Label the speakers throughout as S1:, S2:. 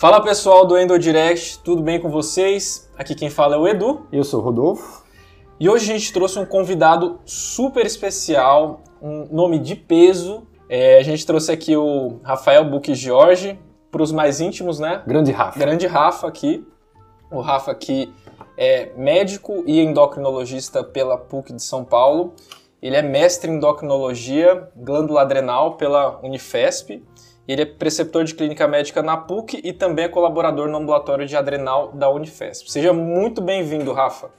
S1: Fala pessoal do Endo Direct, tudo bem com vocês? Aqui quem fala é o Edu.
S2: Eu sou o Rodolfo.
S1: E hoje a gente trouxe um convidado super especial, um nome de peso. É, a gente trouxe aqui o Rafael Buque Jorge, para os mais íntimos, né?
S2: Grande Rafa.
S1: Grande Rafa aqui. O Rafa aqui é médico e endocrinologista pela PUC de São Paulo. Ele é mestre em endocrinologia glândula adrenal pela Unifesp. Ele é preceptor de clínica médica na PUC e também é colaborador no ambulatório de adrenal da Unifesp. Seja muito bem-vindo, Rafa.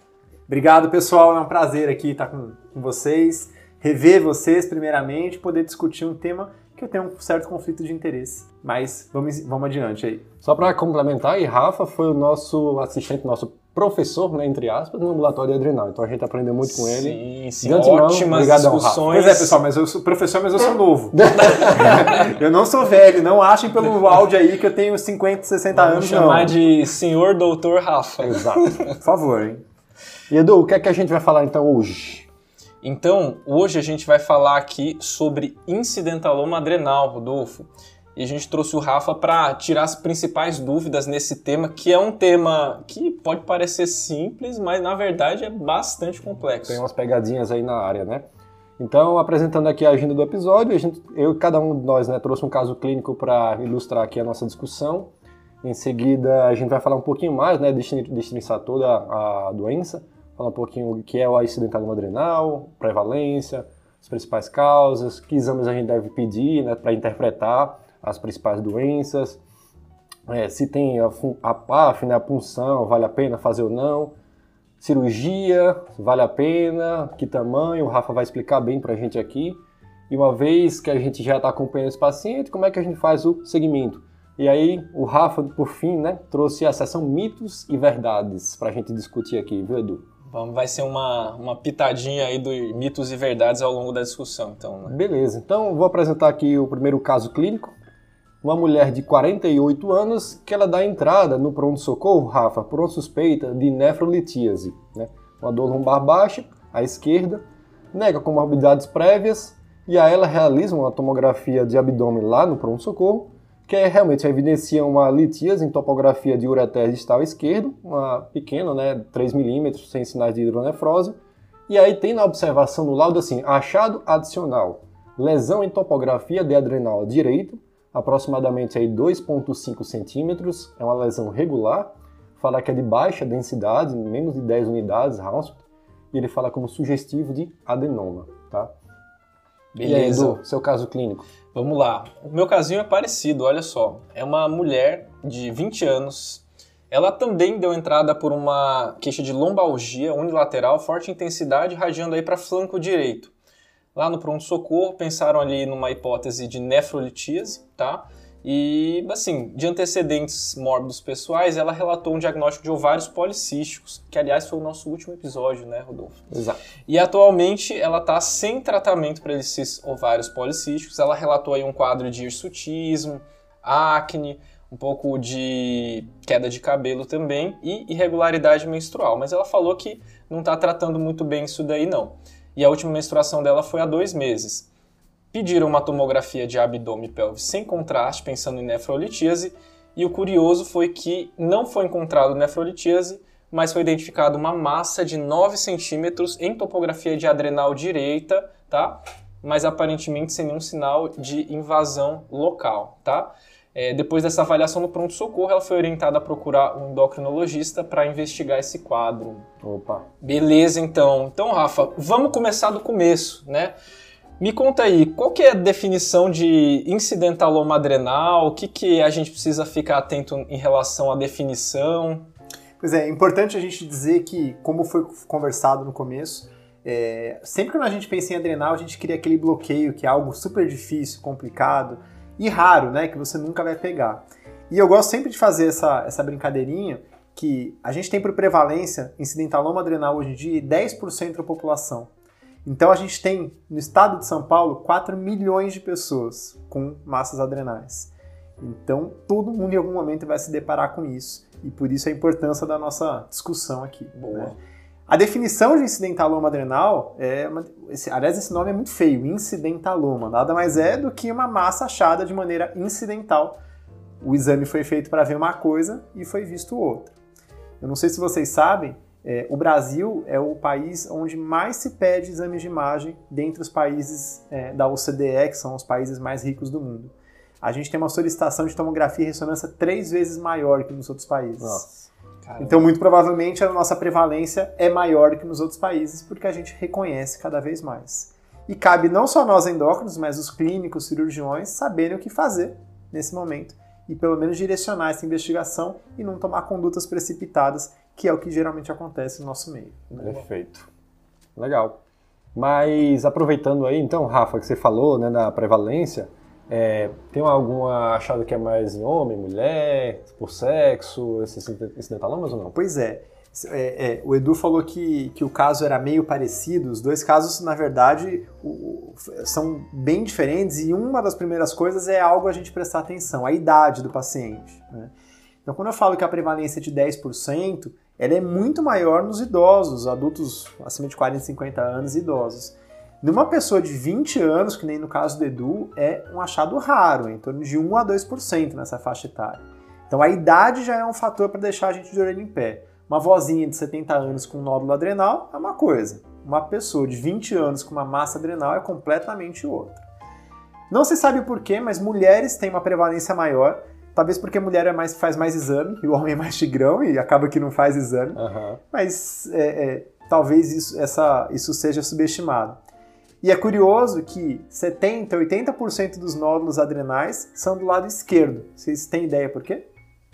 S3: Obrigado, pessoal. É um prazer aqui estar com, com vocês, rever vocês primeiramente, poder discutir um tema que eu tenho um certo conflito de interesse. Mas vamos, vamos adiante aí.
S2: Só para complementar, e Rafa foi o nosso assistente, nosso professor, né, entre aspas, no ambulatório adrenal. Então a gente aprendeu muito com ele.
S1: Sim, sim, ótimas discussões.
S3: Pois é, pessoal, mas eu sou professor, mas eu sou novo. eu não sou velho, não achem pelo áudio aí que eu tenho 50, 60
S1: Vamos
S3: anos,
S1: chamar
S3: não.
S1: de senhor doutor Rafa.
S2: Exato.
S3: Por favor, hein?
S2: E Edu, o que é que a gente vai falar então hoje?
S1: Então, hoje a gente vai falar aqui sobre incidentaloma adrenal, Rodolfo. E a gente trouxe o Rafa para tirar as principais dúvidas nesse tema, que é um tema que pode parecer simples, mas na verdade é bastante complexo.
S2: Tem umas pegadinhas aí na área, né? Então, apresentando aqui a agenda do episódio, a gente, eu cada um de nós né, trouxe um caso clínico para ilustrar aqui a nossa discussão. Em seguida, a gente vai falar um pouquinho mais, né, destrinçar toda a doença, falar um pouquinho o que é o acidentaloma adrenal, prevalência, as principais causas, que exames a gente deve pedir né, para interpretar as principais doenças, é, se tem a, a PAF, né, a punção, vale a pena fazer ou não, cirurgia, vale a pena, que tamanho, o Rafa vai explicar bem para a gente aqui. E uma vez que a gente já está acompanhando esse paciente, como é que a gente faz o segmento? E aí o Rafa, por fim, né, trouxe a sessão mitos e verdades para a gente discutir aqui, viu Edu?
S1: Vamos, vai ser uma, uma pitadinha aí do mitos e verdades ao longo da discussão, então. Né?
S2: Beleza, então vou apresentar aqui o primeiro caso clínico. Uma mulher de 48 anos que ela dá entrada no pronto-socorro, Rafa, por uma suspeita de nefrolitíase. Né? Uma dor lombar baixa, à esquerda, nega comorbidades prévias e a ela realiza uma tomografia de abdômen lá no pronto-socorro que é, realmente evidencia uma litíase em topografia de ureter distal esquerdo, uma pequena, né, 3 milímetros, sem sinais de hidronefrose. E aí tem na observação no laudo assim, achado adicional, lesão em topografia de adrenal direito, aproximadamente 2,5 centímetros, é uma lesão regular, fala que é de baixa densidade, menos de 10 unidades, Hounsfield, e ele fala como sugestivo de adenoma, tá?
S1: Beleza.
S2: E aí, Edu, seu caso clínico?
S1: Vamos lá. O meu casinho é parecido, olha só. É uma mulher de 20 anos. Ela também deu entrada por uma queixa de lombalgia unilateral, forte intensidade, radiando aí para flanco direito. Lá no pronto-socorro, pensaram ali numa hipótese de nefrolitíase, tá? E, assim, de antecedentes mórbidos pessoais, ela relatou um diagnóstico de ovários policísticos, que, aliás, foi o nosso último episódio, né, Rodolfo?
S2: Exato.
S1: E, atualmente, ela está sem tratamento para esses ovários policísticos. Ela relatou aí um quadro de hirsutismo, acne, um pouco de queda de cabelo também e irregularidade menstrual. Mas ela falou que não está tratando muito bem isso daí, não. E a última menstruação dela foi há dois meses pediram uma tomografia de abdômen e pelve sem contraste, pensando em nefrolitíase, e o curioso foi que não foi encontrado nefrolitíase, mas foi identificada uma massa de 9 centímetros em topografia de adrenal direita, tá? Mas aparentemente sem nenhum sinal de invasão local, tá? É, depois dessa avaliação no pronto-socorro, ela foi orientada a procurar um endocrinologista para investigar esse quadro.
S2: Opa.
S1: Beleza, então. Então, Rafa, vamos começar do começo, né? Me conta aí, qual que é a definição de incidentaloma adrenal? O que, que a gente precisa ficar atento em relação à definição?
S3: Pois é, é importante a gente dizer que, como foi conversado no começo, é, sempre que a gente pensa em adrenal, a gente cria aquele bloqueio que é algo super difícil, complicado e raro, né? Que você nunca vai pegar. E eu gosto sempre de fazer essa, essa brincadeirinha que a gente tem por prevalência incidentaloma adrenal hoje em dia 10% da população. Então a gente tem no estado de São Paulo 4 milhões de pessoas com massas adrenais. Então todo mundo em algum momento vai se deparar com isso e por isso a importância da nossa discussão aqui.
S1: Boa. Né?
S3: A definição de incidentaloma adrenal é, uma, esse, aliás, esse nome é muito feio, incidentaloma. Nada mais é do que uma massa achada de maneira incidental o exame foi feito para ver uma coisa e foi visto outra. Eu não sei se vocês sabem, é, o Brasil é o país onde mais se pede exames de imagem dentre os países é, da OCDE, que são os países mais ricos do mundo. A gente tem uma solicitação de tomografia e ressonância três vezes maior que nos outros países.
S2: Nossa.
S3: Então, muito provavelmente, a nossa prevalência é maior do que nos outros países, porque a gente reconhece cada vez mais. E cabe não só nós endócrinos, mas os clínicos, cirurgiões, saberem o que fazer nesse momento e pelo menos direcionar essa investigação e não tomar condutas precipitadas, que é o que geralmente acontece no nosso meio.
S2: Perfeito. Legal. Mas aproveitando aí, então, Rafa, que você falou né, da prevalência, é, tem alguma achado que é mais em homem, mulher, por sexo, esses incidentalomas ou não?
S3: Pois é. É, é, o Edu falou que, que o caso era meio parecido. Os dois casos, na verdade, o, são bem diferentes e uma das primeiras coisas é algo a gente prestar atenção, a idade do paciente. Né? Então, quando eu falo que a prevalência é de 10%, ela é muito maior nos idosos, adultos acima de 40, 50 anos e idosos. Numa pessoa de 20 anos, que nem no caso do Edu, é um achado raro, em torno de 1 a 2% nessa faixa etária. Então a idade já é um fator para deixar a gente de orelha em pé. Uma vozinha de 70 anos com nódulo adrenal é uma coisa. Uma pessoa de 20 anos com uma massa adrenal é completamente outra. Não se sabe porquê, mas mulheres têm uma prevalência maior. Talvez porque a mulher é mais, faz mais exame e o homem é mais tigrão e acaba que não faz exame.
S2: Uhum.
S3: Mas é, é, talvez isso, essa, isso seja subestimado. E é curioso que 70, 80% dos nódulos adrenais são do lado esquerdo. Vocês têm ideia por quê?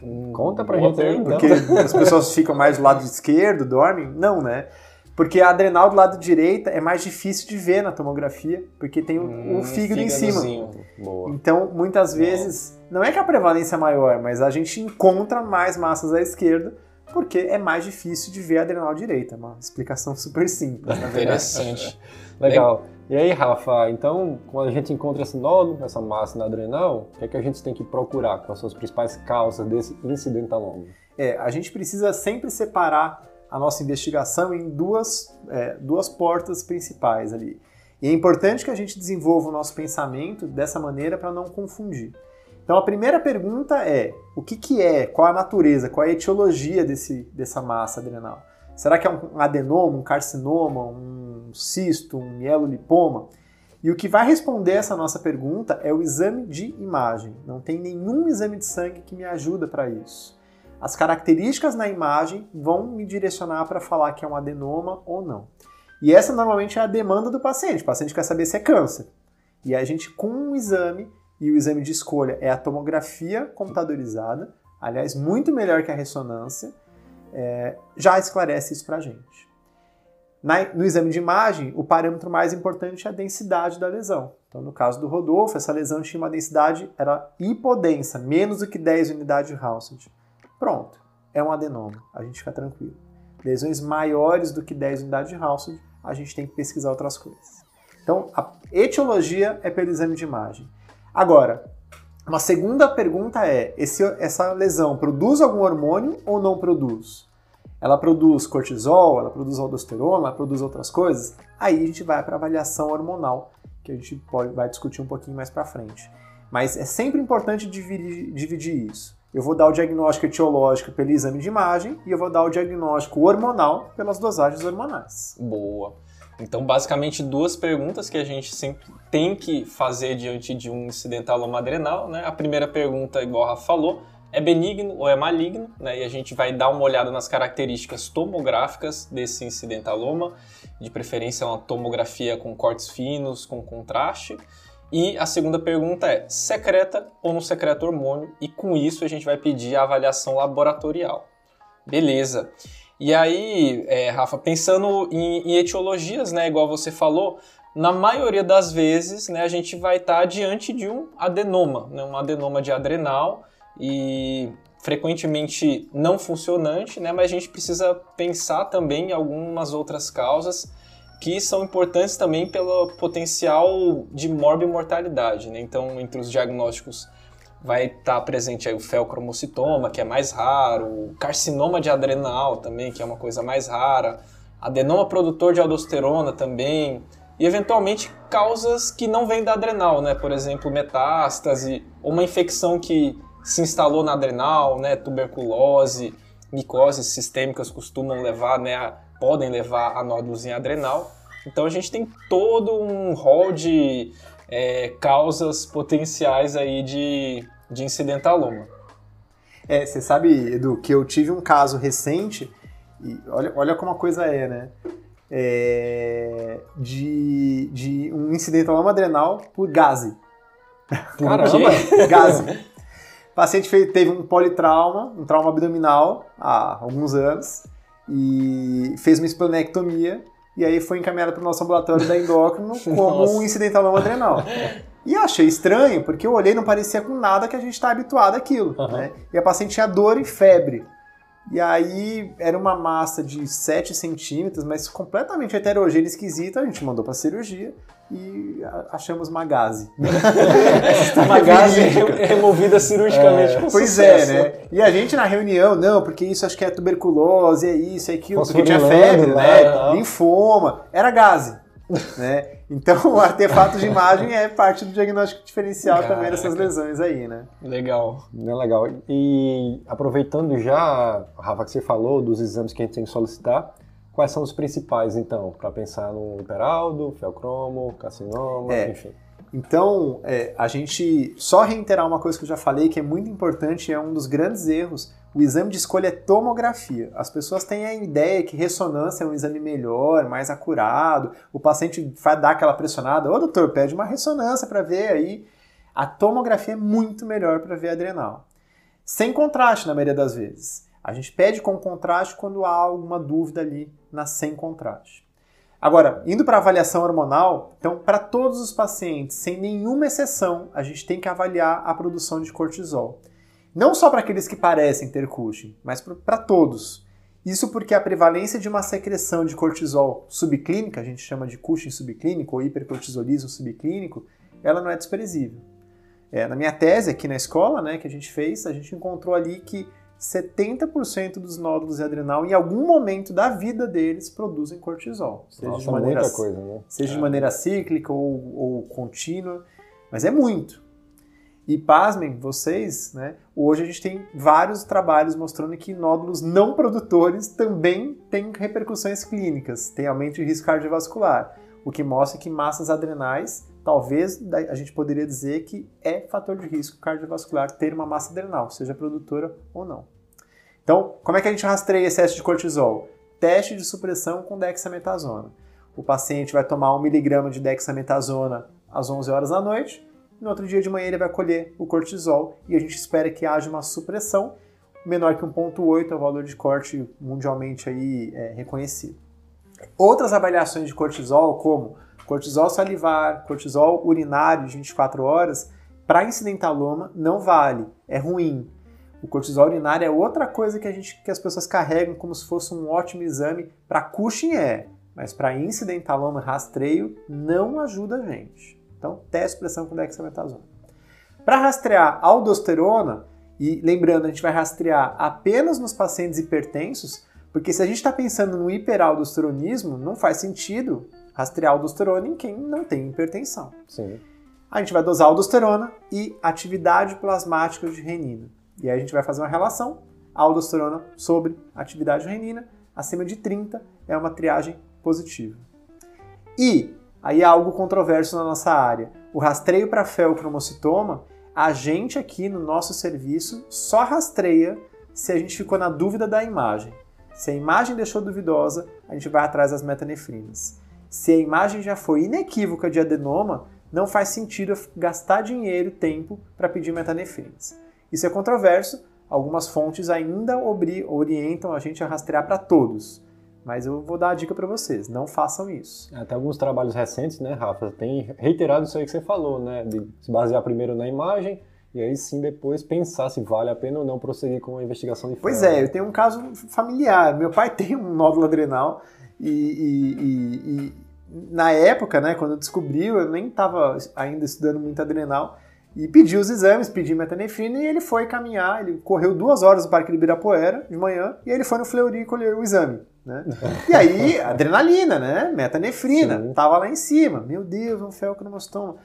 S2: Hum, Conta pra gente aí, então.
S3: Porque as pessoas ficam mais do lado esquerdo, dormem? Não, né? Porque a adrenal do lado direito é mais difícil de ver na tomografia, porque tem o, hum, o fígado em cima.
S2: Boa.
S3: Então, muitas vezes, não é que a prevalência é maior, mas a gente encontra mais massas à esquerda, porque é mais difícil de ver a adrenal direita. É uma explicação super simples.
S1: Interessante.
S2: Legal. E aí, Rafa, então, quando a gente encontra esse nódulo, essa massa na adrenal, o que é que a gente tem que procurar? Quais são as principais causas desse incidentaloma?
S3: É, a gente precisa sempre separar a nossa investigação em duas, é, duas portas principais ali. E é importante que a gente desenvolva o nosso pensamento dessa maneira para não confundir. Então, a primeira pergunta é: o que, que é, qual a natureza, qual a etiologia desse, dessa massa adrenal? Será que é um adenoma, um carcinoma, um cisto, um mielolipoma? E o que vai responder essa nossa pergunta é o exame de imagem. Não tem nenhum exame de sangue que me ajuda para isso. As características na imagem vão me direcionar para falar que é um adenoma ou não. E essa normalmente é a demanda do paciente. O paciente quer saber se é câncer. E a gente, com um exame, e o exame de escolha é a tomografia computadorizada, aliás, muito melhor que a ressonância, é, já esclarece isso para a gente. Na, no exame de imagem, o parâmetro mais importante é a densidade da lesão. Então, no caso do Rodolfo, essa lesão tinha uma densidade, era hipodensa, menos do que 10 unidades de Hounsfield. Pronto, é um adenoma, a gente fica tranquilo. Lesões maiores do que 10 unidades de Hounsfield, a gente tem que pesquisar outras coisas. Então, a etiologia é pelo exame de imagem. Agora, uma segunda pergunta é: esse, essa lesão produz algum hormônio ou não produz? Ela produz cortisol, ela produz aldosterona, ela produz outras coisas? Aí a gente vai para avaliação hormonal, que a gente pode, vai discutir um pouquinho mais para frente. Mas é sempre importante dividir, dividir isso. Eu vou dar o diagnóstico etiológico pelo exame de imagem e eu vou dar o diagnóstico hormonal pelas dosagens hormonais.
S1: Boa. Então, basicamente, duas perguntas que a gente sempre tem que fazer diante de um incidentaloma adrenal. Né? A primeira pergunta, igual a Rafa falou, é benigno ou é maligno? Né? E a gente vai dar uma olhada nas características tomográficas desse incidentaloma, de preferência uma tomografia com cortes finos, com contraste. E a segunda pergunta é: secreta ou não secreta hormônio? E com isso a gente vai pedir a avaliação laboratorial. Beleza. E aí, é, Rafa, pensando em, em, etiologias, né, igual você falou, na maioria das vezes, né, a gente vai estar tá diante de um adenoma, né, um adenoma de adrenal e frequentemente não funcionante, né, mas a gente precisa pensar também em algumas outras causas que são importantes também pelo potencial de morbimortalidade, né? Então, entre os diagnósticos vai estar presente aí o felcromocitoma, que é mais raro, o carcinoma de adrenal também, que é uma coisa mais rara, adenoma produtor de aldosterona também, e eventualmente causas que não vêm da adrenal, né? Por exemplo, metástase ou uma infecção que se instalou na adrenal, né, tuberculose, micoses sistêmicas costumam levar, né, a, podem levar a nódulos em adrenal. Então a gente tem todo um rol de é, causas potenciais aí de, de incidentaloma.
S3: É, você sabe, Edu, que eu tive um caso recente, e olha, olha como a coisa é, né? É, de, de um incidentaloma adrenal por gase.
S1: Caramba!
S3: gase. O paciente fez, teve um politrauma, um trauma abdominal há alguns anos, e fez uma esplenectomia, e aí foi encaminhado para o nosso ambulatório da endócrino como Nossa. um incidentaloma adrenal. E eu achei estranho, porque eu olhei e não parecia com nada que a gente está habituado àquilo. Uhum. Né? E a paciente tinha dor e febre. E aí era uma massa de 7 centímetros, mas completamente heterogênea esquisita. A gente mandou para cirurgia e achamos uma gase.
S1: removida cirurgicamente. É,
S3: pois sucesso. é, né? E a gente na reunião, não, porque isso acho que é tuberculose, é isso, é aquilo, porque tinha febre, né? Linfoma. Era gase. né? Então, o artefato de imagem é parte do diagnóstico diferencial Caraca. também dessas lesões aí, né?
S1: Legal.
S2: É legal. E aproveitando já, Rafa, que você falou dos exames que a gente tem que solicitar, quais são os principais, então, para pensar no hiperaldo, feocromo, carcinoma, é. enfim?
S3: Então, é, a gente só reiterar uma coisa que eu já falei que é muito importante, é um dos grandes erros o exame de escolha é tomografia. As pessoas têm a ideia que ressonância é um exame melhor, mais acurado. O paciente vai dar aquela pressionada, ô doutor, pede uma ressonância para ver aí. A tomografia é muito melhor para ver adrenal. Sem contraste, na maioria das vezes. A gente pede com contraste quando há alguma dúvida ali na sem contraste. Agora, indo para a avaliação hormonal, então, para todos os pacientes, sem nenhuma exceção, a gente tem que avaliar a produção de cortisol. Não só para aqueles que parecem ter Cushing, mas para todos. Isso porque a prevalência de uma secreção de cortisol subclínica, a gente chama de Cushing subclínico ou hipercortisolismo subclínico, ela não é desprezível. É, na minha tese aqui na escola, né, que a gente fez, a gente encontrou ali que 70% dos nódulos adrenal, em algum momento da vida deles, produzem cortisol.
S2: Seja, Nossa, de, maneira, coisa, né?
S3: seja é. de maneira cíclica ou, ou contínua, mas é muito. E pasmem vocês, né? Hoje a gente tem vários trabalhos mostrando que nódulos não produtores também têm repercussões clínicas, tem aumento de risco cardiovascular, o que mostra que massas adrenais, talvez a gente poderia dizer que é fator de risco cardiovascular ter uma massa adrenal, seja produtora ou não. Então, como é que a gente rastreia excesso de cortisol? Teste de supressão com dexametasona. O paciente vai tomar 1 miligrama de dexametasona às 11 horas da noite, no outro dia de manhã ele vai colher o cortisol e a gente espera que haja uma supressão menor que 1.8, é o valor de corte mundialmente aí é, reconhecido. Outras avaliações de cortisol, como cortisol salivar, cortisol urinário de 24 horas, para incidentaloma não vale, é ruim. O cortisol urinário é outra coisa que, a gente, que as pessoas carregam como se fosse um ótimo exame. Para Cushing é, mas para incidentaloma rastreio não ajuda a gente. Então, teste pressão com dexametasona. Para rastrear aldosterona, e lembrando, a gente vai rastrear apenas nos pacientes hipertensos, porque se a gente está pensando no hiperaldosteronismo, não faz sentido rastrear aldosterona em quem não tem hipertensão.
S2: Sim.
S3: A gente vai dosar aldosterona e atividade plasmática de renina. E aí a gente vai fazer uma relação aldosterona sobre atividade de renina. Acima de 30 é uma triagem positiva. E aí é algo controverso na nossa área. O rastreio para feocromocitoma, a gente aqui no nosso serviço só rastreia se a gente ficou na dúvida da imagem. Se a imagem deixou duvidosa, a gente vai atrás das metanefrinas. Se a imagem já foi inequívoca de adenoma, não faz sentido gastar dinheiro e tempo para pedir metanefrinas. Isso é controverso, algumas fontes ainda orientam a gente a rastrear para todos. Mas eu vou dar a dica para vocês, não façam isso.
S2: Até alguns trabalhos recentes, né, Rafa, tem reiterado isso aí que você falou, né, de se basear primeiro na imagem e aí sim depois pensar se vale a pena ou não prosseguir com a investigação de
S3: Pois é, eu tenho um caso familiar. Meu pai tem um nódulo adrenal e, e, e, e na época, né, quando eu descobri, eu nem estava ainda estudando muito adrenal e pedi os exames, pedi metanefrina e ele foi caminhar, ele correu duas horas no Parque de Ibirapuera de manhã e ele foi no Fleury colher o exame. Né? E aí, adrenalina, né? Metanefrina, Sim. tava lá em cima. Meu Deus, um felcromostoma.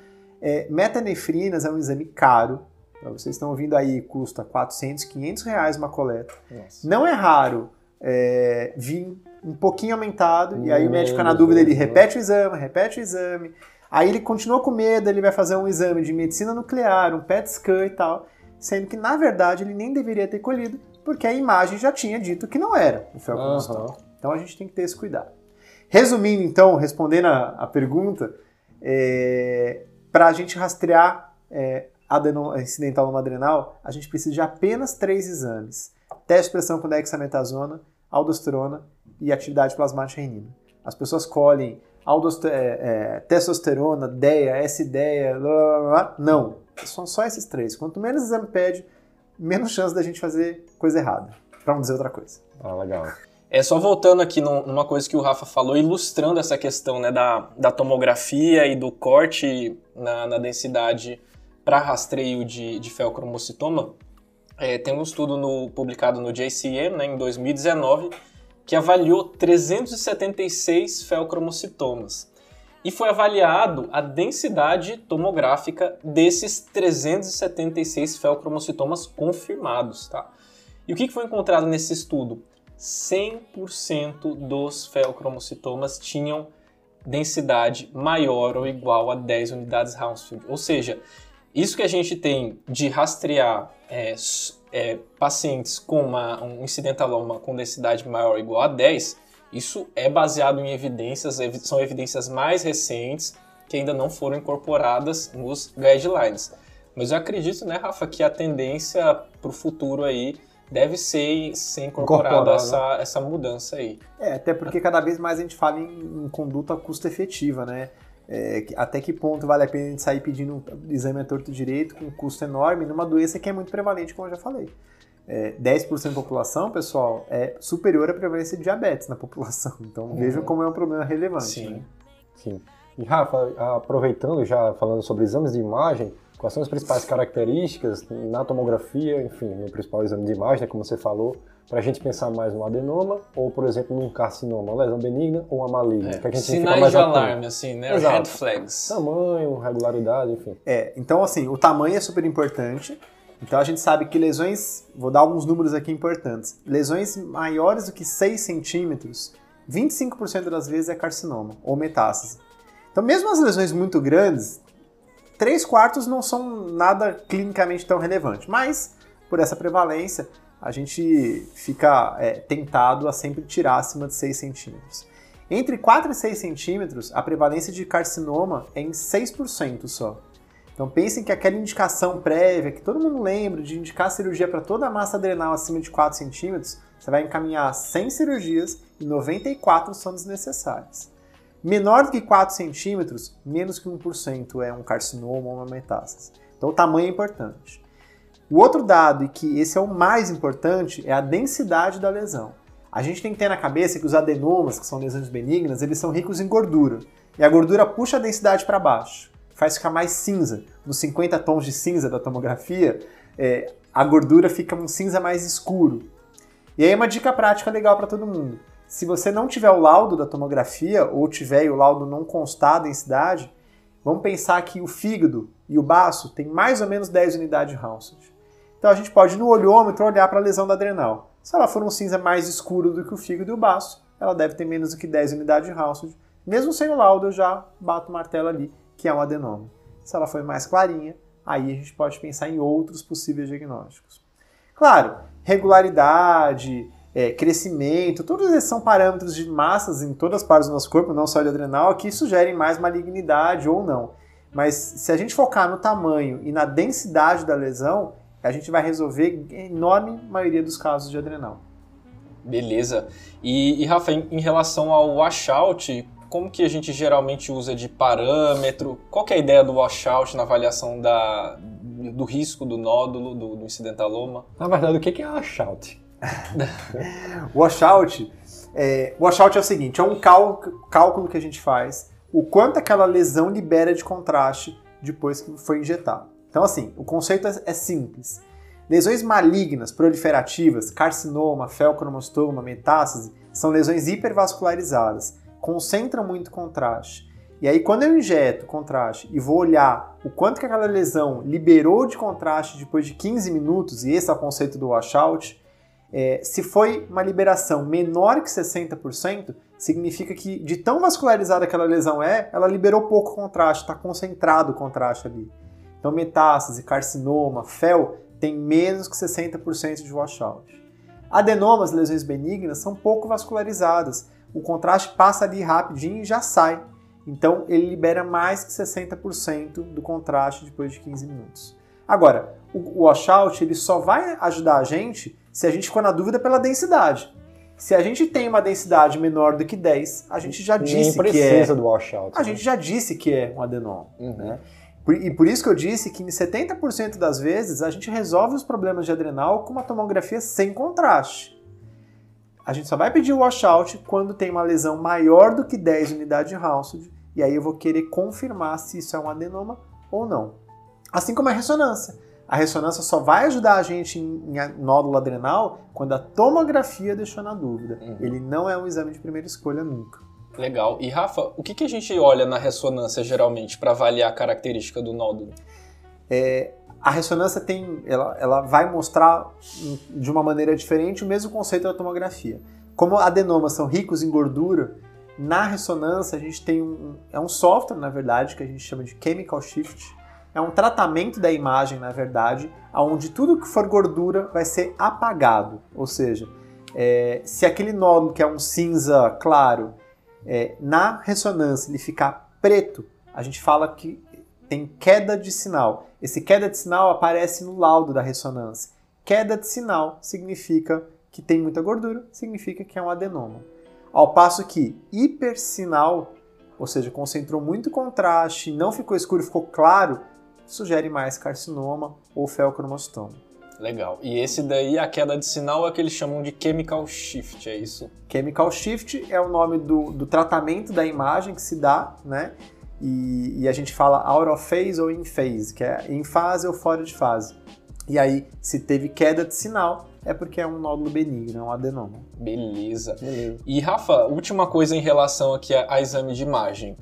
S3: É, metanefrinas é um exame caro, vocês estão ouvindo aí, custa 400, 500 reais uma coleta.
S1: Nossa.
S3: Não é raro é, vir um pouquinho aumentado, e aí o médico fica na
S2: Menos,
S3: dúvida, ele
S2: né?
S3: repete o exame, repete o exame. Aí ele continua com medo, ele vai fazer um exame de medicina nuclear, um PET scan e tal, sendo que na verdade ele nem deveria ter colhido, porque a imagem já tinha dito que não era o felcromostoma.
S2: Aham.
S3: Então a gente tem que ter esse cuidado. Resumindo, então, respondendo a, a pergunta, para a gente rastrear é, adeno, incidentaloma adrenal, a gente precisa de apenas três exames: teste de pressão com dexametasona, aldosterona e atividade plasmática renina. As pessoas colhem aldoste- é, é, testosterona, DEA, S-DEA, blá, blá, blá, blá. não. São só esses três. Quanto menos exame pede, menos chance da gente fazer coisa errada. Para não dizer outra coisa.
S2: Ah, legal.
S1: É só voltando aqui num- numa coisa que o Rafa falou, ilustrando essa questão né, da, da tomografia e do corte na, na densidade para rastreio de, de felcromocitoma. É, tem um estudo no- publicado no JCM né, em 2019 que avaliou 376 felcromocitomas. E foi avaliado a densidade tomográfica desses 376 felcromocitomas confirmados. Tá? E o que foi encontrado nesse estudo? 100% dos felcromocitomas tinham densidade maior ou igual a 10 unidades Hounsfield. Ou seja, isso que a gente tem de rastrear é, é, pacientes com uma, um incidentaloma com densidade maior ou igual a 10, isso é baseado em evidências, evi- são evidências mais recentes que ainda não foram incorporadas nos guidelines. Mas eu acredito, né, Rafa, que a tendência para o futuro aí deve ser, ser incorporada
S2: Incorporar,
S1: essa, essa mudança aí.
S3: É, até porque cada vez mais a gente fala em, em conduta custo-efetiva, né? É, até que ponto vale a pena a gente sair pedindo um exame a torto direito com um custo enorme numa doença que é muito prevalente, como eu já falei. É, 10% da população, pessoal, é superior à prevalência de diabetes na população. Então vejam como é um problema relevante.
S1: Sim.
S3: né?
S2: Sim. E Rafa, aproveitando já falando sobre exames de imagem, quais são as principais características na tomografia, enfim, no principal exame de imagem, né, como você falou, para a gente pensar mais no adenoma ou, por exemplo, num carcinoma, uma lesão benigna ou uma maligna?
S1: É,
S2: que a gente
S1: sinais
S2: mais
S1: de
S2: atento?
S1: alarme, assim, né?
S2: Exato.
S1: Red flags.
S2: Tamanho, regularidade, enfim.
S3: É, então assim, o tamanho é super importante. Então a gente sabe que lesões, vou dar alguns números aqui importantes. Lesões maiores do que 6 centímetros, 25% das vezes é carcinoma ou metástase. Então mesmo as lesões muito grandes, 3 quartos não são nada clinicamente tão relevante. Mas, por essa prevalência, a gente fica é, tentado a sempre tirar acima de 6 centímetros. Entre 4 e 6 centímetros, a prevalência de carcinoma é em 6% só. Então pensem que aquela indicação prévia, que todo mundo lembra de indicar cirurgia para toda a massa adrenal acima de 4 centímetros, você vai encaminhar 100 cirurgias e 94 são desnecessárias. Menor do que 4 centímetros, menos que 1% é um carcinoma ou uma metástase. Então o tamanho é importante. O outro dado, e que esse é o mais importante, é a densidade da lesão. A gente tem que ter na cabeça que os adenomas, que são lesões benignas, eles são ricos em gordura. E a gordura puxa a densidade para baixo, faz ficar mais cinza. Nos 50 tons de cinza da tomografia, é, a gordura fica um cinza mais escuro. E aí uma dica prática legal para todo mundo. Se você não tiver o laudo da tomografia ou tiver e o laudo não constar a densidade, vamos pensar que o fígado e o baço têm mais ou menos 10 unidades de Hounsfield. Então a gente pode no olhômetro olhar para a lesão da adrenal. Se ela for um cinza mais escuro do que o fígado e o baço, ela deve ter menos do que 10 unidades de Hounsfield. Mesmo sem o laudo, eu já bato o martelo ali, que é um adenoma. Se ela for mais clarinha, aí a gente pode pensar em outros possíveis diagnósticos. Claro, regularidade, é, crescimento, todos esses são parâmetros de massas em todas as partes do nosso corpo, não só de adrenal, que sugerem mais malignidade ou não. Mas se a gente focar no tamanho e na densidade da lesão, a gente vai resolver a enorme maioria dos casos de adrenal.
S1: Beleza. E, e Rafa, em, em relação ao washout, como que a gente geralmente usa de parâmetro? Qual que é a ideia do washout na avaliação da, do risco do nódulo, do, do incidentaloma?
S2: Na verdade, o que é a shout?
S3: Washout é, washout é o seguinte, é um cálculo, cálculo que a gente faz o quanto aquela lesão libera de contraste depois que foi injetado. Então, assim, o conceito é, é simples. Lesões malignas, proliferativas, carcinoma, felcromostoma, metástase, são lesões hipervascularizadas, concentram muito contraste. E aí, quando eu injeto contraste e vou olhar o quanto que aquela lesão liberou de contraste depois de 15 minutos, e esse é o conceito do washout, é, se foi uma liberação menor que 60%, significa que de tão vascularizada aquela lesão é, ela liberou pouco contraste, está concentrado o contraste ali. Então, metástase, carcinoma, FEL tem menos que 60% de washout. Adenomas, lesões benignas, são pouco vascularizadas. O contraste passa ali rapidinho e já sai. Então, ele libera mais que 60% do contraste depois de 15 minutos. Agora, o washout ele só vai ajudar a gente se a gente ficou na dúvida pela densidade. Se a gente tem uma densidade menor do que 10, a gente já disse
S2: Nem
S3: que é.
S2: precisa do washout.
S3: A
S2: né?
S3: gente já disse que é um adenoma.
S1: Uhum.
S3: Né? E por isso que eu disse que em 70% das vezes a gente resolve os problemas de adrenal com uma tomografia sem contraste. A gente só vai pedir o washout quando tem uma lesão maior do que 10 unidades de Hounsfield, e aí eu vou querer confirmar se isso é um adenoma ou não. Assim como a ressonância. A ressonância só vai ajudar a gente em, em nódulo adrenal quando a tomografia deixou na dúvida.
S1: Uhum.
S3: Ele não é um exame de primeira escolha nunca.
S1: Legal. E Rafa, o que, que a gente olha na ressonância geralmente para avaliar a característica do nódulo?
S3: a ressonância tem, ela, ela vai mostrar de uma maneira diferente o mesmo conceito da tomografia. Como adenomas são ricos em gordura, na ressonância a gente tem um, é um software, na verdade, que a gente chama de chemical shift. É um tratamento da imagem, na verdade, onde tudo que for gordura vai ser apagado. Ou seja, é, se aquele nódulo que é um cinza claro, é, na ressonância ele ficar preto, a gente fala que tem queda de sinal. Esse queda de sinal aparece no laudo da ressonância. Queda de sinal significa que tem muita gordura, significa que é um adenoma. Ao passo que hipersinal, ou seja, concentrou muito contraste, não ficou escuro, ficou claro, sugere mais carcinoma ou feocromostoma.
S1: Legal. E esse daí, a queda de sinal, é o que eles chamam de chemical shift, é isso?
S3: Chemical shift é o nome do, do tratamento da imagem que se dá, né? E, e a gente fala out of phase ou in phase, que é em fase ou fora de fase. E aí, se teve queda de sinal, é porque é um nódulo benigno, é um adenoma.
S1: Beleza.
S2: Beleza.
S1: E Rafa, última coisa em relação aqui a, a exame de imagem.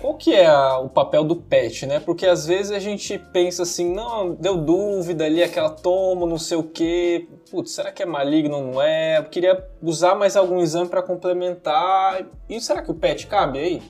S1: Qual que é a- o papel do PET, né? Porque às vezes a gente pensa assim, não, deu dúvida ali, aquela tomo, não sei o quê. Putz, será que é maligno ou não é? Eu queria usar mais algum exame para complementar. E será que o PET cabe aí?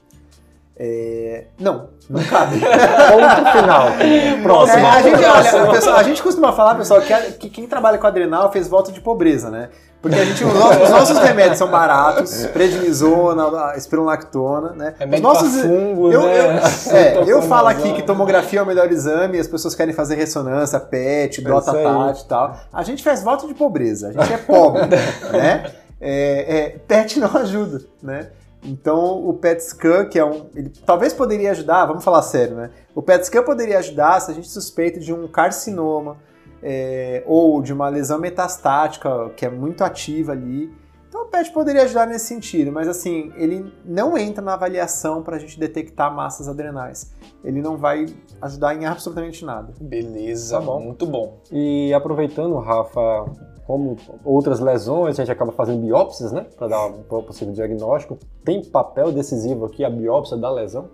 S3: Não, não cabe.
S2: Ponto final.
S3: É,
S2: Próximo.
S3: a, gente, olha, pessoal, a gente costuma falar, pessoal, que, a- que quem trabalha com adrenal fez voto de pobreza, né? Porque a gente, os nossos, os nossos remédios são baratos, prednisona, espirulactona, né? Os
S1: Remédio
S3: nossos,
S1: pra fungo,
S3: eu,
S1: né?
S3: eu, é, eu falo aqui
S1: Cetoconazole.
S3: que tomografia é o melhor exame, as pessoas querem fazer ressonância, PET,
S2: isso
S3: DOTA. TAT e tal. A gente faz voto de pobreza, a gente é pobre, né? É, é, PET não ajuda, né? Então o PET scan, que é um. Ele talvez poderia ajudar, vamos falar sério, né? O PET scan poderia ajudar se a gente suspeita de um carcinoma é, ou de uma lesão metastática que é muito ativa ali. Então o PET poderia ajudar nesse sentido, mas assim, ele não entra na avaliação para a gente detectar massas adrenais. Ele não vai ajudar em absolutamente nada.
S1: Beleza,
S2: Tá bom.
S1: muito bom.
S2: E aproveitando, Rafa, como outras lesões, a gente acaba fazendo biópsias, né? Para dar um possível diagnóstico. Tem papel decisivo aqui a biópsia da lesão?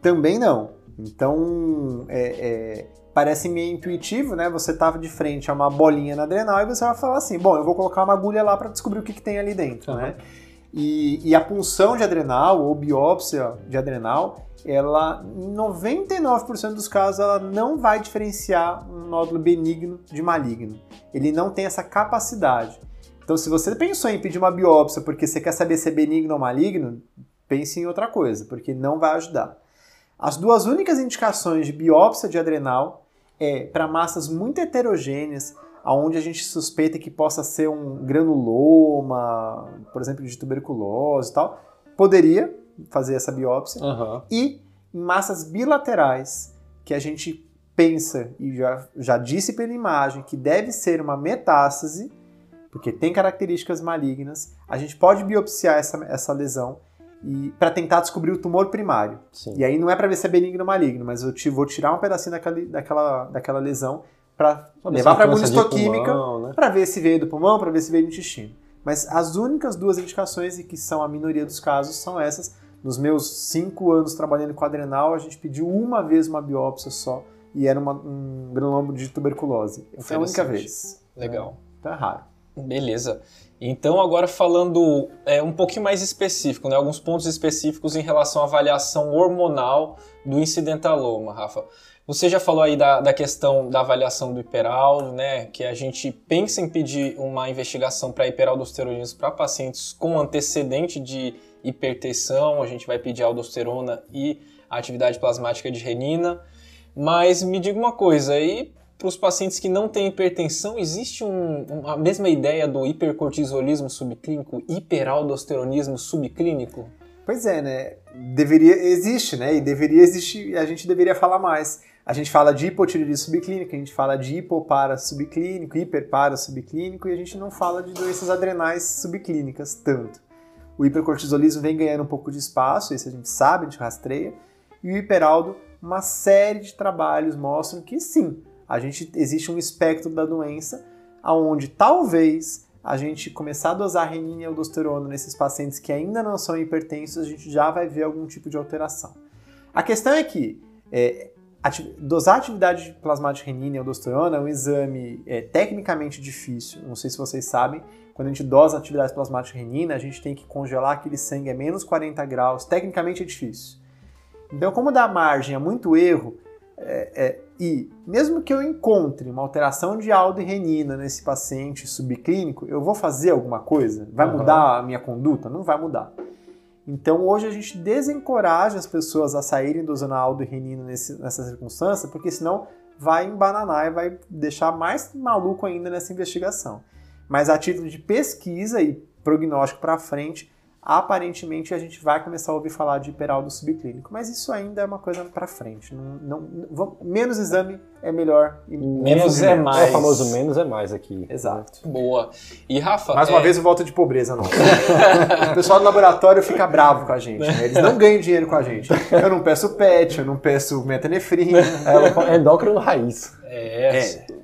S3: Também não. Então, é, é, parece meio intuitivo, né? Você tava de frente a uma bolinha na adrenal e você vai falar assim: bom, eu vou colocar uma agulha lá para descobrir o que, que tem ali dentro, né? E, e a punção de adrenal ou biópsia de adrenal, ela, em 99% dos casos, ela não vai diferenciar um nódulo benigno de maligno. Ele não tem essa capacidade. Então, se você pensou em pedir uma biópsia porque você quer saber se é benigno ou maligno, pense em outra coisa, porque não vai ajudar. As duas únicas indicações de biópsia de adrenal é para massas muito heterogêneas, aonde a gente suspeita que possa ser um granuloma, por exemplo, de tuberculose e tal, poderia fazer essa biópsia.
S2: Aham.
S3: E em massas bilaterais, que a gente pensa e já, já disse pela imagem que deve ser uma metástase, porque tem características malignas, a gente pode biopsiar essa, essa lesão e para tentar descobrir o tumor primário.
S2: Sim.
S3: E aí não é para ver se é benigno ou maligno, mas eu te, vou tirar um pedacinho daquela, daquela, daquela lesão para levar para a imunistoquímica
S2: né?
S3: para ver se veio do pulmão, para ver se veio do intestino. Mas as únicas duas indicações, e que são a minoria dos casos, são essas. Nos meus cinco anos trabalhando com adrenal, a gente pediu uma vez uma biópsia só e era uma, um granuloma de tuberculose. Foi a única vez.
S1: Legal.
S3: Então é raro.
S1: Beleza. Então, agora falando é, um pouquinho mais específico, né, alguns pontos específicos em relação à avaliação hormonal do incidentaloma, Rafa. Você já falou aí da, da questão da avaliação do hiperaldo, né, que a gente pensa em pedir uma investigação para hiperaldosteronismo para pacientes com antecedente de hipertensão, a gente vai pedir aldosterona e atividade plasmática de renina. Mas me diga uma coisa, aí para os pacientes que não têm hipertensão, existe um, a mesma ideia do hipercortisolismo subclínico, hiperaldosteronismo subclínico?
S3: Pois é, né? Deveria, existe, né? E deveria existir, a gente deveria falar mais. A gente fala de hipotireoidismo subclínico, a gente fala de hipopara subclínico, hiperpara subclínico e a gente não fala de doenças adrenais subclínicas tanto. O hipercortisolismo vem ganhando um pouco de espaço, esse a gente sabe, a gente rastreia, e o hiperaldo, uma série de trabalhos mostram que sim, a gente existe um espectro da doença aonde talvez a gente começar a dosar renina e aldosterona nesses pacientes que ainda não são hipertensos, a gente já vai ver algum tipo de alteração. A questão é que é, ati dosar atividade plasmática renina e aldosterona é um exame é, tecnicamente difícil. Não sei se vocês sabem, quando a gente dosa atividade plasmática renina, a gente tem que congelar aquele sangue a menos 40 graus. Tecnicamente é difícil. Então, como dá margem a muito erro, é, é, e mesmo que eu encontre uma alteração de aldo e renina nesse paciente subclínico, eu vou fazer alguma coisa? Vai uhum. mudar a minha conduta? Não vai mudar. Então hoje a gente desencoraja as pessoas a saírem do aldo e renina nesse, nessa circunstância, porque senão vai embananar e vai deixar mais maluco ainda nessa investigação. Mas a título de pesquisa e prognóstico para frente, aparentemente a gente vai começar a ouvir falar de hiperaldo subclínico, mas isso ainda é uma coisa para frente. Não, não, menos exame é melhor.
S1: menos, menos é mais.
S2: É o famoso menos é mais aqui.
S3: Exato.
S1: Boa. E Rafa.
S3: Mais uma
S1: é...
S3: vez eu volto de pobreza, não. o pessoal do laboratório fica bravo com a gente. Né? Eles não ganham dinheiro com a gente. Eu não peço PET, eu não peço metanefrina.
S2: É endócrino raiz.
S1: É. é.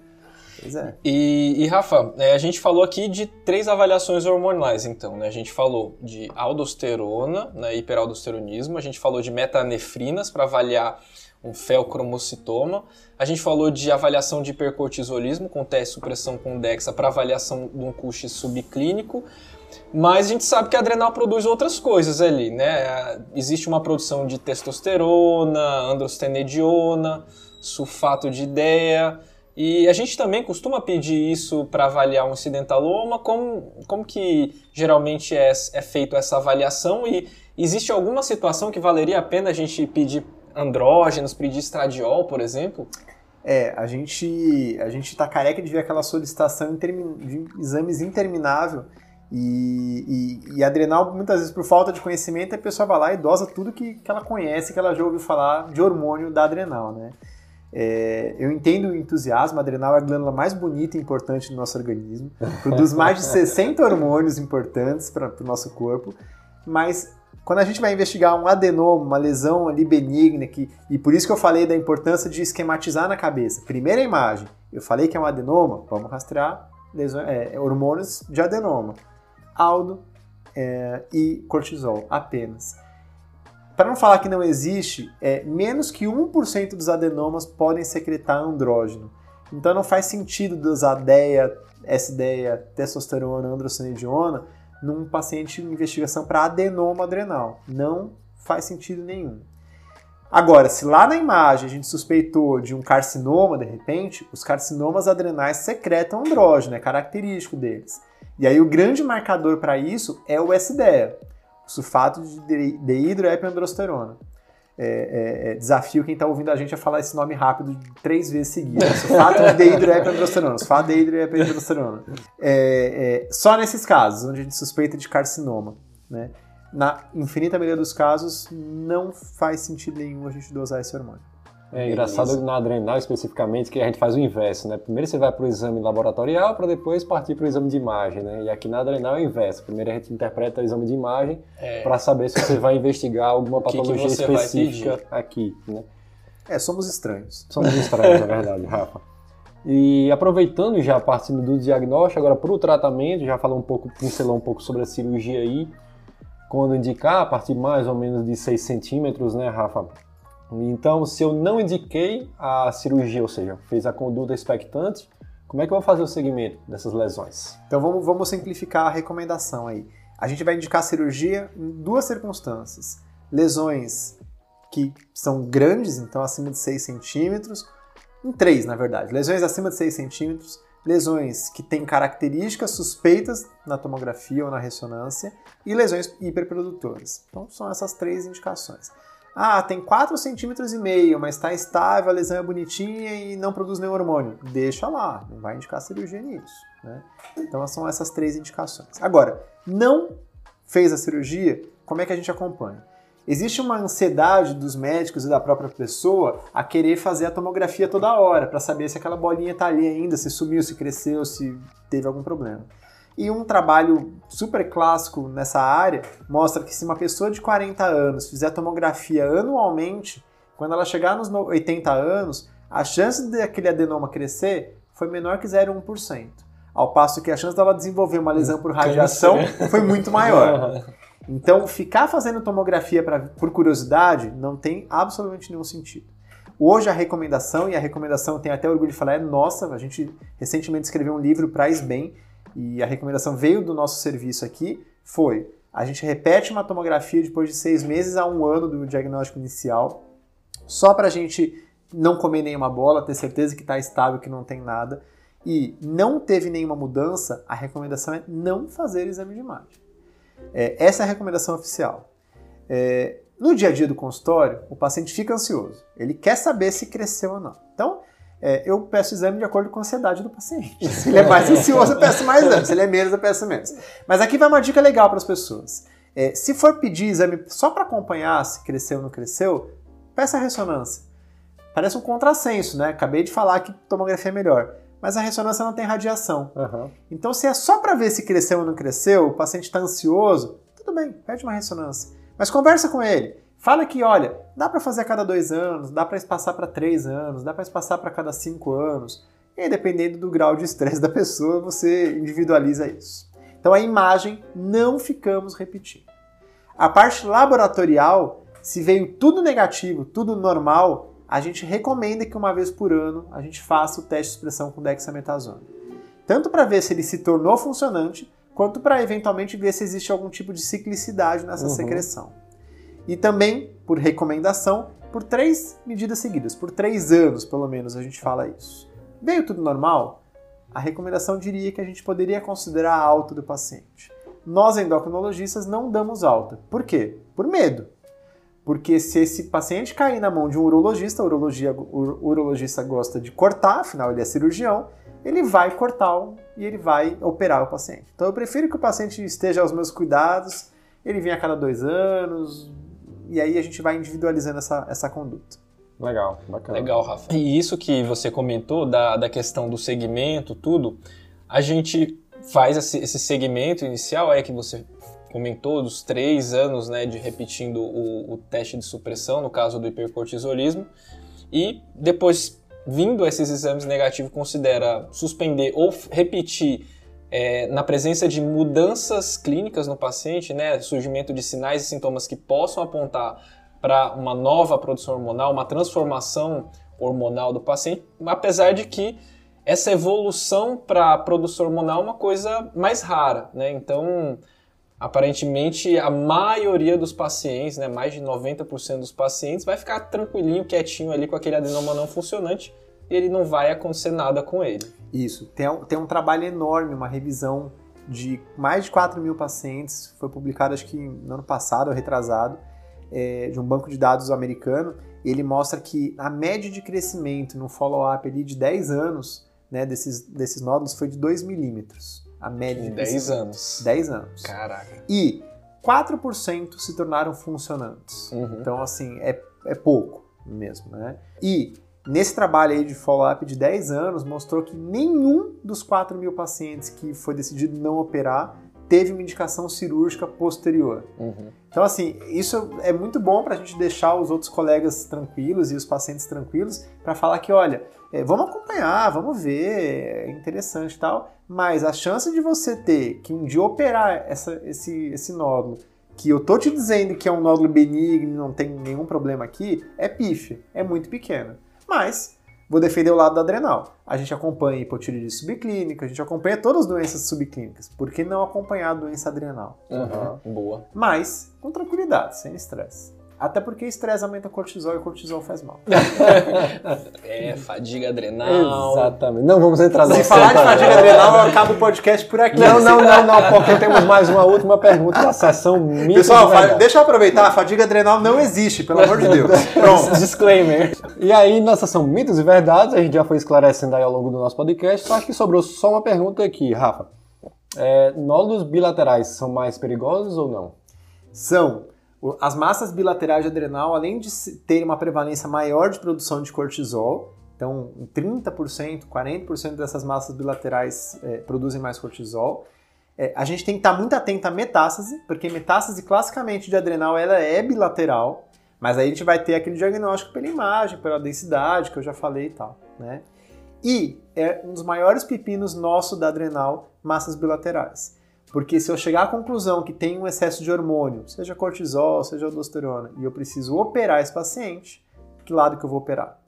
S1: Pois é. E, e Rafa, é, a gente falou aqui de três avaliações hormonais, então, né? A gente falou de aldosterona, né, hiperaldosteronismo, a gente falou de metanefrinas para avaliar um felcromocitoma, a gente falou de avaliação de hipercortisolismo com teste de supressão com DEXA para avaliação de um CUSH subclínico, mas a gente sabe que a adrenal produz outras coisas ali, né? Existe uma produção de testosterona, androstenediona, sulfato de ideia, e a gente também costuma pedir isso para avaliar um incidentaloma, como, como que geralmente é, é feito essa avaliação e existe alguma situação que valeria a pena a gente pedir andrógenos, pedir estradiol, por exemplo?
S3: É, a gente a gente tá careca de ver aquela solicitação de exames interminável e, e, e, adrenal, muitas vezes por falta de conhecimento, a pessoa vai lá e dosa tudo que, que ela conhece, que ela já ouviu falar de hormônio da adrenal, né? É, eu entendo o entusiasmo, a adrenal é a glândula mais bonita e importante do nosso organismo, produz mais de 60 hormônios importantes para o nosso corpo, mas quando a gente vai investigar um adenoma, uma lesão ali benigna, que, e por isso que eu falei da importância de esquematizar na cabeça. Primeira imagem, eu falei que é um adenoma, vamos rastrear é, hormônios de adenoma, aldo é, e cortisol apenas. Para não falar que não existe, é, menos que 1% dos adenomas podem secretar andrógeno. Então não faz sentido dosar DEA, S-DEA, testosterona, androstenediona num paciente em investigação para adenoma adrenal. Não faz sentido nenhum. Agora, se lá na imagem a gente suspeitou de um carcinoma, de repente, os carcinomas adrenais secretam andrógeno, é característico deles. E aí o grande marcador para isso é o SDEA sulfato de dehidroepiandrosterona. É, é, é, desafio quem está ouvindo a gente a falar esse nome rápido três vezes seguidas. Sulfato de dehidroepiandrosterona. Sulfato de dehidroepiandrosterona. É, é, só nesses casos, onde a gente suspeita de carcinoma. Né? Na infinita maioria dos casos, não faz sentido nenhum a gente dosar esse hormônio.
S2: É engraçado na adrenal especificamente que a gente faz o inverso, né? Primeiro você vai para o exame laboratorial para depois partir para o exame de imagem, né? E aqui na adrenal é o inverso. Primeiro a gente interpreta o exame de imagem é. para saber se você vai investigar alguma patologia que que específica aqui, né?
S3: É, somos estranhos.
S2: Somos estranhos, é verdade, Rafa. E aproveitando já partindo do diagnóstico, agora para o tratamento, já falou um pouco, pincelou um pouco sobre a cirurgia aí. quando indicar, a partir mais ou menos de 6 centímetros, né, Rafa? Então, se eu não indiquei a cirurgia, ou seja, fez a conduta expectante, como é que eu vou fazer o segmento dessas lesões?
S3: Então vamos, vamos simplificar a recomendação aí. A gente vai indicar a cirurgia em duas circunstâncias. Lesões que são grandes, então acima de 6 centímetros, em três, na verdade. Lesões acima de 6 centímetros, lesões que têm características suspeitas na tomografia ou na ressonância e lesões hiperprodutoras. Então são essas três indicações. Ah, tem 4 centímetros e meio, mas está estável, a lesão é bonitinha e não produz nenhum hormônio. Deixa lá, não vai indicar cirurgia nisso. Né? Então são essas três indicações. Agora, não fez a cirurgia, como é que a gente acompanha? Existe uma ansiedade dos médicos e da própria pessoa a querer fazer a tomografia toda hora, para saber se aquela bolinha está ali ainda, se sumiu, se cresceu, se teve algum problema. E um trabalho super clássico nessa área mostra que se uma pessoa de 40 anos fizer tomografia anualmente, quando ela chegar nos 80 anos, a chance daquele adenoma crescer foi menor que 0,1%. Ao passo que a chance dela desenvolver uma lesão por radiação foi muito maior. Então, ficar fazendo tomografia pra, por curiosidade não tem absolutamente nenhum sentido. Hoje a recomendação, e a recomendação tem até orgulho de falar, é nossa, a gente recentemente escreveu um livro para bem e a recomendação veio do nosso serviço aqui, foi a gente repete uma tomografia depois de seis meses a um ano do diagnóstico inicial, só para a gente não comer nenhuma bola, ter certeza que está estável, que não tem nada, e não teve nenhuma mudança, a recomendação é não fazer exame de imagem. É, essa é a recomendação oficial. É, no dia a dia do consultório, o paciente fica ansioso. Ele quer saber se cresceu ou não. Então, é, eu peço exame de acordo com a ansiedade do paciente. Se ele é mais ansioso, eu peço mais exame. Se ele é menos, eu peço menos. Mas aqui vai uma dica legal para as pessoas. É, se for pedir exame só para acompanhar se cresceu ou não cresceu, peça a ressonância. Parece um contrassenso, né? Acabei de falar que tomografia é melhor. Mas a ressonância não tem radiação. Uhum. Então, se é só para ver se cresceu ou não cresceu, o paciente está ansioso, tudo bem, pede uma ressonância. Mas conversa com ele. Fala que, olha, dá para fazer a cada dois anos, dá para espaçar para três anos, dá para espaçar para cada cinco anos. E aí, dependendo do grau de estresse da pessoa, você individualiza isso. Então, a imagem não ficamos repetindo. A parte laboratorial, se veio tudo negativo, tudo normal, a gente recomenda que uma vez por ano a gente faça o teste de expressão com dexametasona. Tanto para ver se ele se tornou funcionante, quanto para eventualmente ver se existe algum tipo de ciclicidade nessa uhum. secreção. E também, por recomendação, por três medidas seguidas, por três anos pelo menos a gente fala isso. Veio tudo normal? A recomendação diria que a gente poderia considerar a alta do paciente. Nós endocrinologistas não damos alta. Por quê? Por medo. Porque se esse paciente cair na mão de um urologista, o, urologista gosta de cortar, afinal ele é cirurgião, ele vai cortar e ele vai operar o paciente. Então eu prefiro que o paciente esteja aos meus cuidados, ele venha a cada dois anos, e aí a gente vai individualizando essa, essa conduta.
S2: Legal, bacana.
S1: Legal, Rafa. E isso que você comentou da, da questão do segmento, tudo, a gente faz esse, esse segmento inicial, é que você comentou, dos três anos né, de repetindo o, o teste de supressão, no caso do hipercortisolismo, e depois, vindo esses exames negativos, considera suspender ou repetir é, na presença de mudanças clínicas no paciente, né, surgimento de sinais e sintomas que possam apontar para uma nova produção hormonal, uma transformação hormonal do paciente, apesar de que essa evolução para a produção hormonal é uma coisa mais rara, né? Então, aparentemente, a maioria dos pacientes, né, mais de 90% dos pacientes, vai ficar tranquilinho, quietinho ali com aquele adenoma não funcionante ele não vai acontecer nada com ele.
S3: Isso. Tem, tem um trabalho enorme, uma revisão de mais de 4 mil pacientes, foi publicado acho que no ano passado ou retrasado, é, de um banco de dados americano. Ele mostra que a média de crescimento no follow-up de 10 anos né, desses, desses nódulos foi de 2 milímetros. A média de,
S1: de 10 anos.
S3: 10 anos.
S1: Caraca.
S3: E 4% se tornaram funcionantes. Uhum. Então, assim, é, é pouco mesmo, né? E Nesse trabalho aí de follow-up de 10 anos, mostrou que nenhum dos 4 mil pacientes que foi decidido não operar teve uma indicação cirúrgica posterior. Uhum. Então, assim, isso é muito bom para a gente deixar os outros colegas tranquilos e os pacientes tranquilos para falar que, olha, é, vamos acompanhar, vamos ver, é interessante e tal, mas a chance de você ter que um dia operar essa, esse, esse nódulo que eu tô te dizendo que é um nódulo benigno, não tem nenhum problema aqui, é pífia, é muito pequena. Mas vou defender o lado da adrenal. A gente acompanha hipotireoidite subclínica, a gente acompanha todas as doenças subclínicas. Por que não acompanhar a doença adrenal?
S1: Uhum, boa.
S3: Mas com tranquilidade, sem estresse. Até porque estresse aumenta cortisol e cortisol faz mal.
S1: é, fadiga adrenal.
S2: Exatamente. Não vamos entrar nessa.
S3: Se falar de fadiga adrenal, eu acabo o podcast por aqui.
S2: Não, não, não, não, porque temos mais uma última pergunta da sessão mitos
S3: Pessoal,
S2: de
S3: deixa eu aproveitar, a fadiga adrenal não existe, pelo amor de Deus. Pronto.
S1: Disclaimer.
S2: E aí, na sessão mitos e verdades, a gente já foi esclarecendo aí ao longo do nosso podcast, só que sobrou só uma pergunta aqui, Rafa. É, nódulos bilaterais são mais perigosos ou não?
S3: São. As massas bilaterais de adrenal, além de terem uma prevalência maior de produção de cortisol, então 30%, 40% dessas massas bilaterais é, produzem mais cortisol, é, a gente tem que estar muito atento à metástase, porque metástase classicamente de adrenal ela é bilateral, mas aí a gente vai ter aquele diagnóstico pela imagem, pela densidade, que eu já falei e tal, né? E é um dos maiores pepinos nosso da adrenal, massas bilaterais. Porque se eu chegar à conclusão que tem um excesso de hormônio, seja cortisol, seja aldosterona, e eu preciso operar esse paciente, que lado que eu vou operar?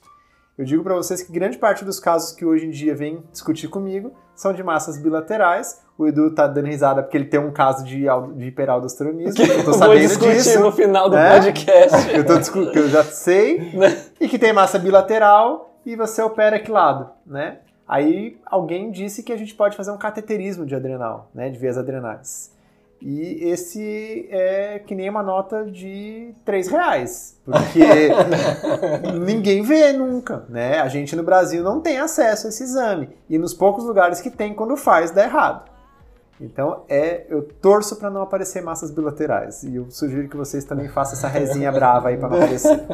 S3: Eu digo para vocês que grande parte dos casos que hoje em dia vem discutir comigo são de massas bilaterais. O Edu tá dando risada porque ele tem um caso de, de hiperaldosteronismo. eu tô
S1: vou
S3: sabendo
S1: discutir
S3: disso.
S1: no final do
S3: né?
S1: podcast.
S3: Eu, tô discu- eu já sei. e que tem massa bilateral e você opera que lado, né? Aí alguém disse que a gente pode fazer um cateterismo de adrenal, né? De vias adrenais. E esse é que nem uma nota de 3 reais. Porque ninguém vê nunca, né? A gente no Brasil não tem acesso a esse exame. E nos poucos lugares que tem, quando faz, dá errado. Então, é, eu torço para não aparecer massas bilaterais. E eu sugiro que vocês também façam essa resinha brava aí para não aparecer.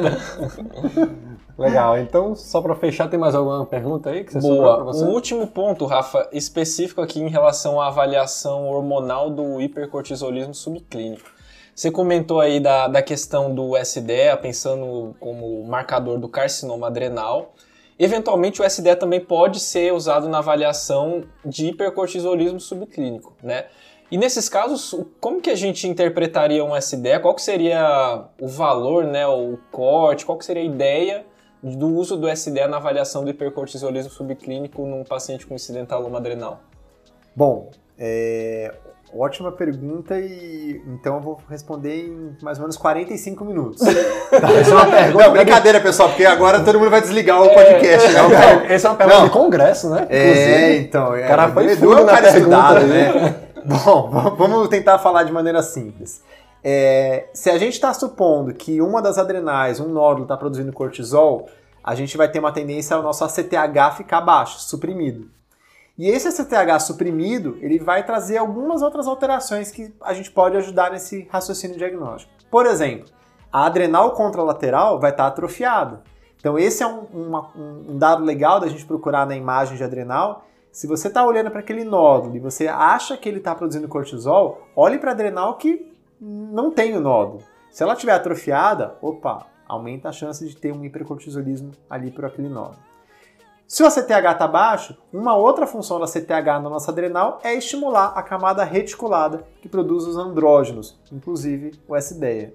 S2: Legal, então só pra fechar, tem mais alguma pergunta aí que você sobrou pra
S1: Boa.
S2: você?
S1: O último ponto, Rafa, específico aqui em relação à avaliação hormonal do hipercortisolismo subclínico. Você comentou aí da, da questão do SDA, pensando como marcador do carcinoma adrenal. Eventualmente, o SDA também pode ser usado na avaliação de hipercortisolismo subclínico, né? E nesses casos, como que a gente interpretaria um SDA? Qual que seria o valor, né, o corte? Qual que seria a ideia do uso do SDA na avaliação do hipercortisolismo subclínico num paciente com incidentaloma adrenal?
S3: Bom, é, ótima pergunta e então eu vou responder em mais ou menos 45 minutos.
S2: Essa é uma pergunta.
S3: Não, brincadeira, pessoal, porque agora todo mundo vai desligar o podcast. né?
S2: Não, Essa é uma pergunta
S3: Não.
S2: de congresso, né?
S3: É, então. É,
S2: cara foi
S3: o Edu
S2: fundo
S3: é um cara
S2: pergunta,
S3: estudado,
S2: né?
S3: né? Bom, vamos tentar falar de maneira simples. É, se a gente está supondo que uma das adrenais, um nódulo, está produzindo cortisol, a gente vai ter uma tendência ao nosso ACTH ficar baixo, suprimido. E esse ACTH suprimido, ele vai trazer algumas outras alterações que a gente pode ajudar nesse raciocínio diagnóstico. Por exemplo, a adrenal contralateral vai estar atrofiada. Então esse é um, uma- um- dado legal da gente procurar na imagem de adrenal. Se você está olhando para aquele nódulo e você acha que ele está produzindo cortisol, olhe para a adrenal que não tem o nódulo. Se ela estiver atrofiada, opa, aumenta a chance de ter um hipercortisolismo ali por aquele nódulo. Se o ACTH está baixo, uma outra função da ACTH na nossa adrenal é estimular a camada reticulada que produz os andrógenos, inclusive o SDEA.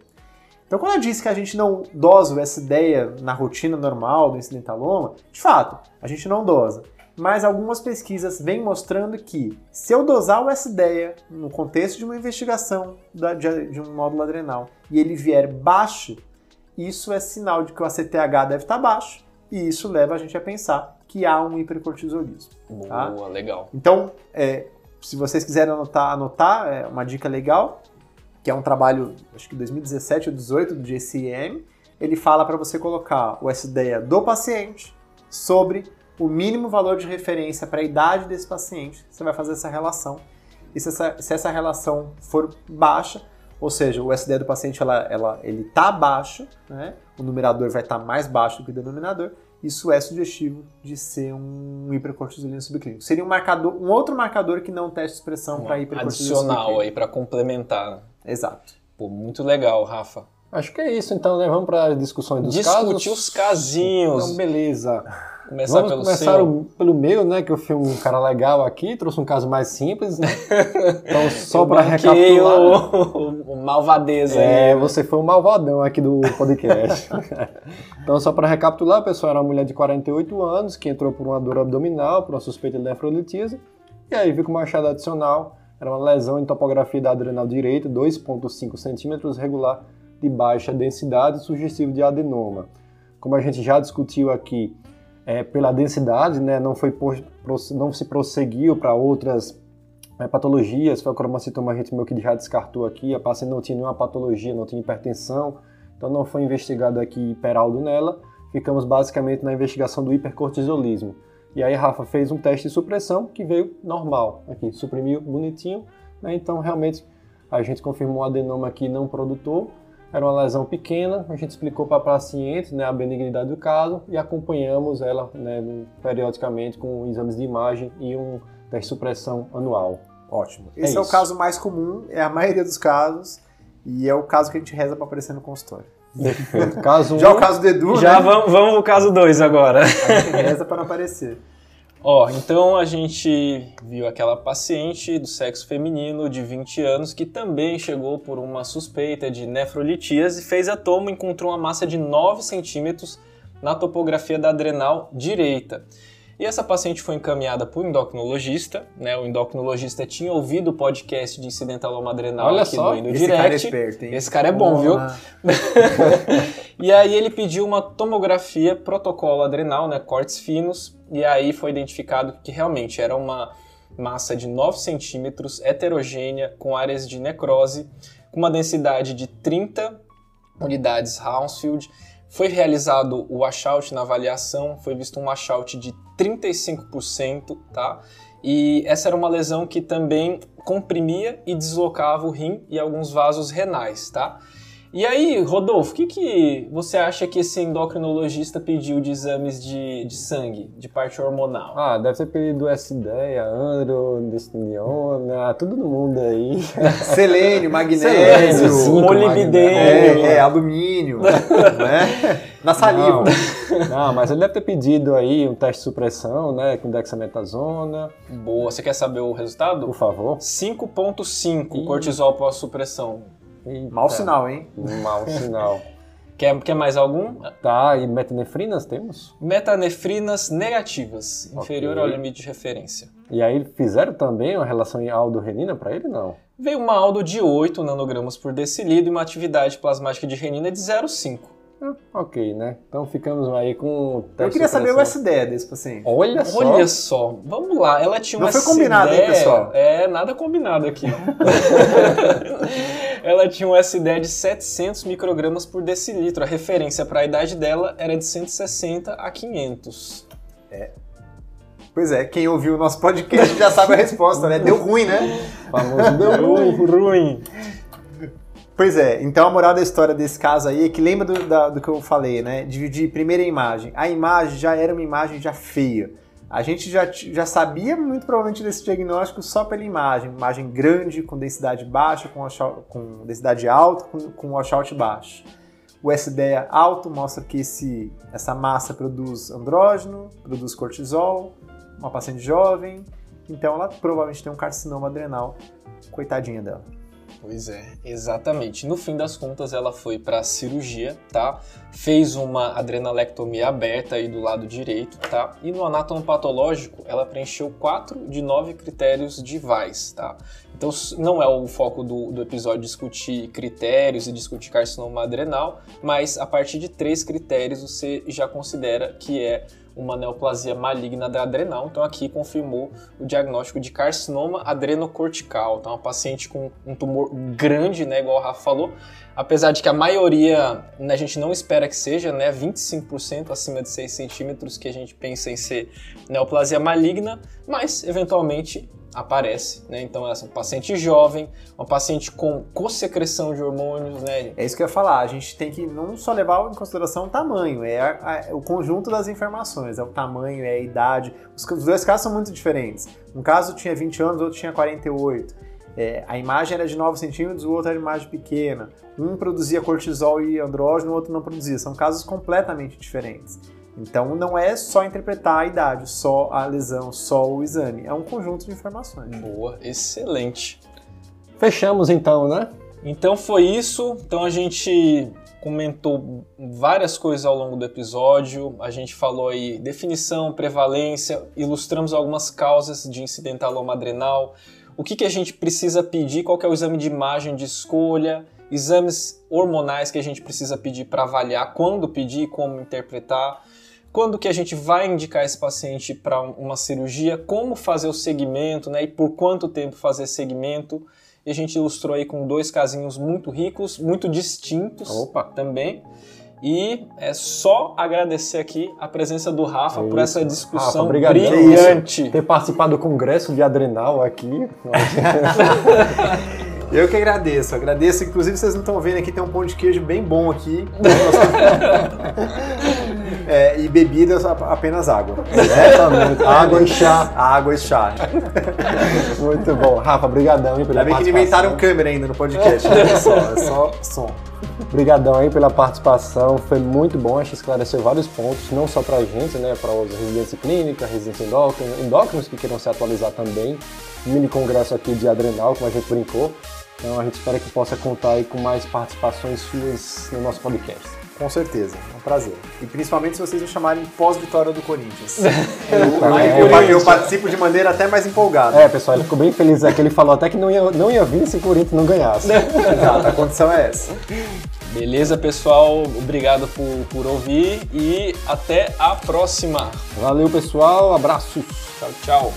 S3: Então, quando eu disse que a gente não dosa o SDEA na rotina normal do incidentaloma, de fato, a gente não dosa. Mas algumas pesquisas vêm mostrando que se eu dosar o SDEA no contexto de uma investigação de, um nódulo adrenal e ele vier baixo, isso é sinal de que o ACTH deve estar baixo e isso leva a gente a pensar que há um hipercortisolismo. Tá?
S1: Boa, legal.
S3: Então, é, se vocês quiserem anotar, anotar é uma dica legal, que é um trabalho, acho que 2017 ou 2018 do JCM, ele fala para você colocar o SDEA do paciente sobre o mínimo valor de referência para a idade desse paciente. Você vai fazer essa relação. E se essa, se essa relação for baixa, ou seja, o SDEA do paciente ela, ela, ele está baixo, né? o numerador vai estar mais baixo do que o denominador, isso é sugestivo de ser um hipercortisolismo subclínico. Seria um marcador, um outro marcador que não testa expressão para hipercortisolismo
S1: Adicional
S3: subclínico.
S1: aí para complementar.
S3: Exato.
S1: Pô, muito legal, Rafa.
S2: Acho que é isso, então, né? Vamos para as discussões dos
S1: Discutir
S2: casos.
S1: os casinhos.
S2: Então, beleza.
S1: Começar
S2: Vamos
S1: pelo
S2: começar
S1: seu.
S2: o- pelo meu, né? Que eu fui um cara legal aqui, trouxe um caso mais simples. Né? Então, só para recapitular.
S1: o, o malvadeza.
S2: É,
S1: aí.
S2: você foi um malvadão aqui do podcast. então, só para recapitular, a pessoa era uma mulher de 48 anos que entrou por uma dor abdominal, por uma suspeita de nefrolitíase, e aí viu que uma achada adicional era uma lesão em topografia da adrenal direita, 2,5 centímetros, regular, de baixa densidade, sugestivo de adenoma. Como a gente já discutiu aqui, é, pela densidade, né, não, foi por- não se prosseguiu para outras é, patologias, foi a cromocitoma a que já descartou aqui, a paciente não tinha nenhuma patologia, não tinha hipertensão, então não foi investigado aqui hiperaldo nela, ficamos basicamente na investigação do hipercortisolismo. E aí Rafa fez um teste de supressão que veio normal, aqui, suprimiu bonitinho, né, então realmente a gente confirmou um adenoma aqui não produtor, era uma lesão pequena, a gente explicou para a paciente né, a benignidade do caso e acompanhamos ela né, periodicamente com exames de imagem e um teste de supressão anual.
S3: Ótimo.
S2: É
S3: Esse é, o
S2: isso.
S3: caso mais comum, é a maioria dos casos, e é o caso que a gente reza para aparecer no consultório.
S2: Perfeito. Caso
S3: Já
S2: um,
S3: o caso do Edu,
S1: Já
S3: né?
S1: vamos, vamos pro caso 2 agora.
S3: A gente reza para não aparecer.
S1: Ó, então a gente viu aquela paciente do sexo feminino de 20 anos que também chegou por uma suspeita de nefrolitíase, fez a toma e encontrou uma massa de 9 centímetros na topografia da adrenal direita. E essa paciente foi encaminhada para o endocrinologista, né? O endocrinologista tinha ouvido o podcast de incidentaloma adrenal
S2: Olha
S1: aqui
S2: só,
S1: do Indo
S3: Esse cara é
S1: Direct.
S3: esperto, hein?
S1: Esse cara é bom, viu? E aí ele pediu uma tomografia protocolo adrenal, né, cortes finos, e aí foi identificado que realmente era uma massa de 9 centímetros, heterogênea, com áreas de necrose, com uma densidade de 30 unidades Hounsfield. Foi realizado o washout na avaliação, foi visto um washout de 35%, tá? E essa era uma lesão que também comprimia e deslocava o rim e alguns vasos renais, tá? E aí, Rodolfo, o que, que você acha que esse endocrinologista pediu de exames de, de sangue, de parte hormonal?
S2: Ah, deve ter pedido S-ideia, androdestiniona, tudo no mundo aí.
S3: Selênio, magnésio,
S1: molibdênio.
S3: é, é, alumínio, né? Na saliva.
S2: Não, não, mas ele deve ter pedido aí um teste de supressão, né, com dexametasona,
S1: Boa, você quer saber o resultado?
S2: por favor.
S1: 5.5
S2: Ih.
S1: cortisol pós-supressão.
S2: Eita,
S3: Mau sinal, hein?
S2: Mau sinal.
S1: Quer, quer mais algum?
S2: Tá, e metanefrinas temos?
S1: Metanefrinas negativas, inferior
S2: Ok.
S1: ao limite de referência.
S2: E aí fizeram também uma relação em aldo-renina para ele? Não.
S1: Veio uma aldo de 8 nanogramas por decilitro e uma atividade plasmática de renina de 0,5.
S2: Ah, ok, né? Então ficamos aí com o teste
S3: Eu queria saber o. SDE desse paciente.
S2: Olha só.
S1: Olha só, vamos lá, ela tinha
S3: Não
S1: uma
S3: foi combinado, hein, pessoal?
S1: É, nada combinado aqui. ela tinha um SDE de 700 microgramas por decilitro. A referência para a idade dela era de 160 a 500.
S3: Pois é, quem ouviu o nosso podcast já sabe a resposta, né? Deu ruim, né?
S2: Famoso deu ruim.
S1: ruim.
S3: Pois é, então a moral da história desse caso aí é que lembra do, da- do que eu falei, né? Dividir primeira imagem. A imagem já era uma imagem já feia. A gente já, já sabia muito provavelmente desse diagnóstico só pela imagem. Imagem grande, com densidade baixa, com, washout- com densidade alta, com, com washout baixo. O SDEA alto mostra que esse, essa massa produz andrógeno, produz cortisol, uma paciente jovem, então ela provavelmente tem um carcinoma adrenal. Coitadinha dela.
S1: Pois é, exatamente. No fim das contas, ela foi para cirurgia, tá? Fez uma adrenalectomia aberta aí do lado direito, tá? E no anatomopatológico, ela preencheu 4 de 9 critérios de VAIS, tá? Então, não é o foco do, do episódio discutir critérios e discutir carcinoma adrenal, mas a partir de três critérios você já considera que é uma neoplasia maligna da adrenal. Então aqui confirmou o diagnóstico de carcinoma adrenocortical. Então uma paciente com um tumor grande, né, igual o Rafa falou, apesar de que a maioria né, a gente não espera que seja, né, 25% acima de 6 centímetros que a gente pensa em ser neoplasia maligna, mas eventualmente aparece, né? Então é uma paciente jovem, uma paciente com co-secreção de hormônios, né?
S3: É isso que eu ia falar. A gente tem que não só levar em consideração o tamanho, é a- a- o conjunto das informações. É o tamanho, é a idade. Os, os dois casos são muito diferentes. Um caso tinha 20 anos, outro tinha 48. É, a imagem era de 9 centímetros, o outro era imagem pequena. Um produzia cortisol e andrógeno, o outro não produzia. São casos completamente diferentes. Então não é só interpretar a idade, só a lesão, só o exame. É um conjunto de informações.
S1: Boa, excelente.
S2: Fechamos então, né?
S1: Então foi isso. Então a gente comentou várias coisas ao longo do episódio. A gente falou aí definição, prevalência, ilustramos algumas causas de incidentaloma adrenal, o que, que a gente precisa pedir, qual é o exame de imagem de escolha, exames hormonais que a gente precisa pedir para avaliar, quando pedir, como interpretar, quando que a gente vai indicar esse paciente para uma cirurgia, como fazer o segmento, né, e por quanto tempo fazer segmento. E a gente ilustrou aí com dois casinhos muito ricos, muito distintos
S2: Opa.
S1: também. E é só agradecer aqui a presença do Rafa
S2: É
S1: por essa discussão
S2: Rafa,
S1: brilhante.
S2: Ter participado do congresso de adrenal aqui.
S3: Eu que agradeço, agradeço. Inclusive, vocês não estão vendo aqui, tem um pão de queijo bem bom aqui. É, e bebidas apenas água.
S2: Exatamente. Água e chá.
S3: Água e chá.
S2: Muito bom. Rafa, brigadão
S3: Ainda bem que inventaram câmera ainda no podcast. Olha só, é só som.
S2: Obrigadão aí pela participação, foi muito bom, acho que esclareceu vários pontos, não só pra gente, né, para os residência clínica, residência endócrina, endócrinos que queiram se atualizar também, mini congresso aqui de adrenal, como a gente brincou, então a gente espera que possa contar aí com mais participações suas no nosso podcast.
S3: Com certeza, é um prazer. E principalmente se vocês me chamarem pós-vitória do Corinthians.
S2: É,
S3: Eu, eu- eu participo de maneira até mais empolgada.
S2: É, pessoal, ele ficou bem feliz aqui, ele falou até que não ia, não ia vir se o Corinthians não ganhasse.
S3: Exato, a condição é essa.
S1: Beleza, pessoal? Obrigado por, por ouvir e até a próxima.
S2: Valeu, pessoal, abraços!
S1: Tchau, tchau.